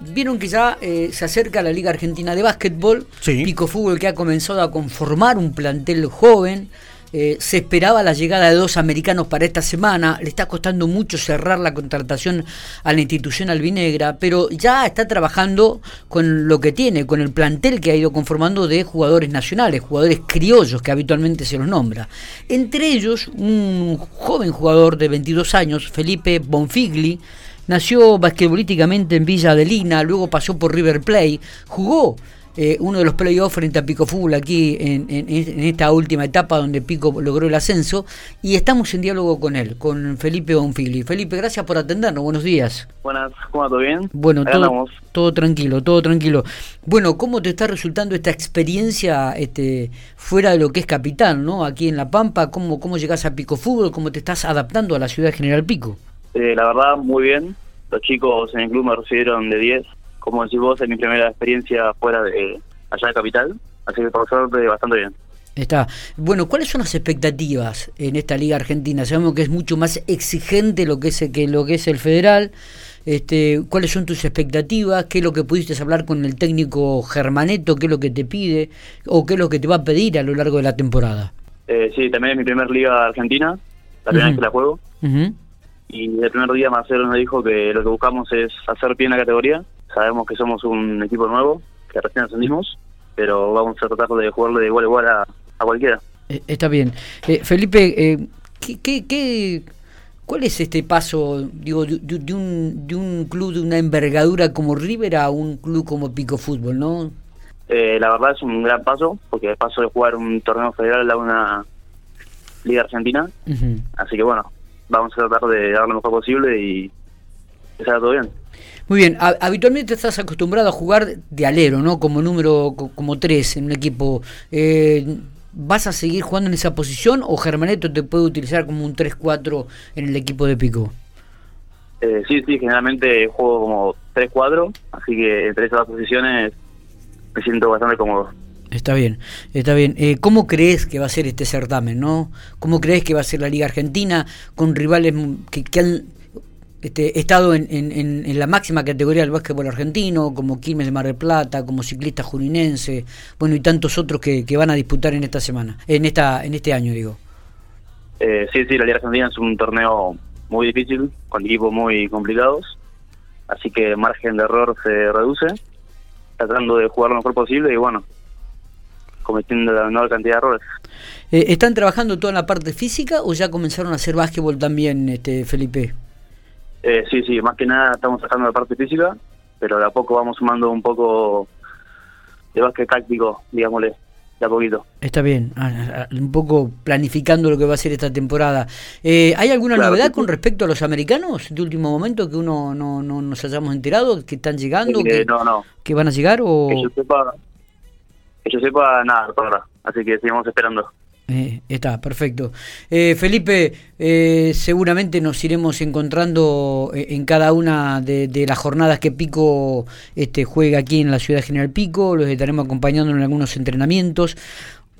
Vieron que ya eh, se acerca la Liga Argentina de Básquetbol, Pico Fútbol que ha comenzado a conformar un plantel joven. Eh, se esperaba la llegada de dos americanos para esta semana. Le está costando mucho cerrar la contratación a la institución albinegra, pero ya está trabajando con lo que tiene, con el plantel que ha ido conformando de jugadores nacionales, jugadores criollos que habitualmente se los nombra. Entre ellos, un joven jugador de 22 años, Felipe Bonfigli, Nació basquetbolísticamente en Villa Adelina, luego pasó por River Plate, jugó eh, uno de los playoffs frente a Pico Fútbol aquí en, esta última etapa donde Pico logró el ascenso y estamos en diálogo con él, con Felipe Bonfili. Felipe, gracias por atendernos, buenos días. Buenas, ¿cómo va? ¿Todo bien? Bueno, todo, todo, tranquilo, todo tranquilo. Bueno, ¿cómo te está resultando esta experiencia este, fuera de lo que es capital, ¿no? aquí en La Pampa? ¿Cómo, cómo llegas a Pico Fútbol? ¿Cómo te estás adaptando a la ciudad de General Pico? Eh, la verdad, muy bien. Los chicos en el club me recibieron de 10. Como decís vos, es mi primera experiencia fuera de allá de Capital. Así que por suerte, bastante bien. Está. Bueno, ¿cuáles son las expectativas en esta liga argentina? Sabemos que es mucho más exigente lo que es que lo que es el federal. Este, ¿cuáles son tus expectativas? ¿Qué es lo que pudiste hablar con el técnico Germaneto? ¿Qué es lo que te pide o qué es lo que te va a pedir a lo largo de la temporada? Eh, sí, también es mi primera liga argentina, la primera vez que la juego y el primer día Marcelo nos dijo que lo que buscamos es hacer bien la categoría. Sabemos que somos un equipo nuevo, que recién ascendimos, pero vamos a tratar de jugarle de igual a igual a, cualquiera. Eh, está bien. Eh, Felipe, eh, ¿qué, qué, cuál es este paso digo, de, un, de un club de una envergadura como River a un club como Pico Fútbol, no? la verdad es un gran paso, porque el paso de jugar un torneo federal a una liga argentina. Así que bueno, vamos a tratar de dar lo mejor posible y que salga todo bien. Muy bien, habitualmente estás acostumbrado a jugar de alero, ¿no? Como número, como tres en un equipo. Eh, ¿Vas a seguir jugando en esa posición o Germaneto te puede utilizar como un 3-4 en el equipo de Pico? Eh, sí, sí, generalmente juego como 3-4, así que entre esas dos posiciones me siento bastante cómodo. Está bien, está bien. Eh, ¿Cómo crees que va a ser este certamen, no? ¿Cómo crees que va a ser la Liga Argentina con rivales que, han este, estado en, la máxima categoría del básquetbol argentino, como Quilmes de Mar del Plata, como Ciclista Juninense, bueno, y tantos otros que, que van a disputar en esta semana, en esta en este año, digo? Eh, sí, sí, la Liga Argentina es un torneo muy difícil, con equipos muy complicados, así que margen de error se reduce, tratando de jugar lo mejor posible y bueno, cometiendo la menor cantidad de errores. Eh, ¿Están trabajando toda la parte física o ya comenzaron a hacer básquetbol también, este Felipe? Eh, sí, sí, más que nada estamos sacando la parte física, pero de a poco vamos sumando un poco de básquet táctico, digámosle, de a poquito. Está bien, un poco planificando lo que va a ser esta temporada. Eh, ¿Hay alguna novedad con respecto a los americanos de último momento que uno no, no nos hayamos enterado, que están llegando, que, no, no. que van a llegar o...? Que yo sepa, que yo sepa nada ahora, así que seguimos esperando. Eh, está, perfecto. Eh, Felipe, eh, seguramente nos iremos encontrando en cada una de, las jornadas que Pico este, juega aquí en la ciudad General Pico, los estaremos acompañando en algunos entrenamientos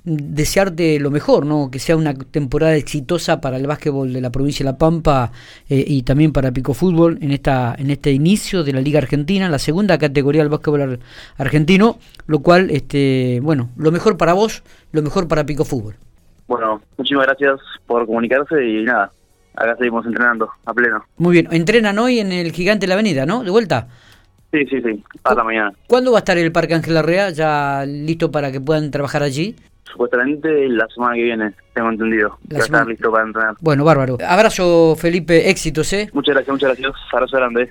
desearte lo mejor, ¿no? Que sea una temporada exitosa para el básquetbol de la provincia de La Pampa eh, y también para Pico Fútbol en esta en este inicio de la Liga Argentina, la segunda categoría del básquetbol argentino, lo cual este, bueno, lo mejor para vos, lo mejor para Pico Fútbol. Bueno, muchísimas gracias por comunicarse y nada, acá seguimos entrenando a pleno. Muy bien, entrenan hoy en el Gigante de la Avenida, ¿no? De vuelta. Sí, sí, sí, hasta mañana. ¿Cuándo va a estar el Parque Ángel Larrea ya listo para que puedan trabajar allí? Supuestamente la semana que viene, tengo entendido. ya está listo para entrenar. Bueno, bárbaro. Abrazo, Felipe, éxitos, ¿eh? Muchas gracias, muchas gracias. Abrazo grande.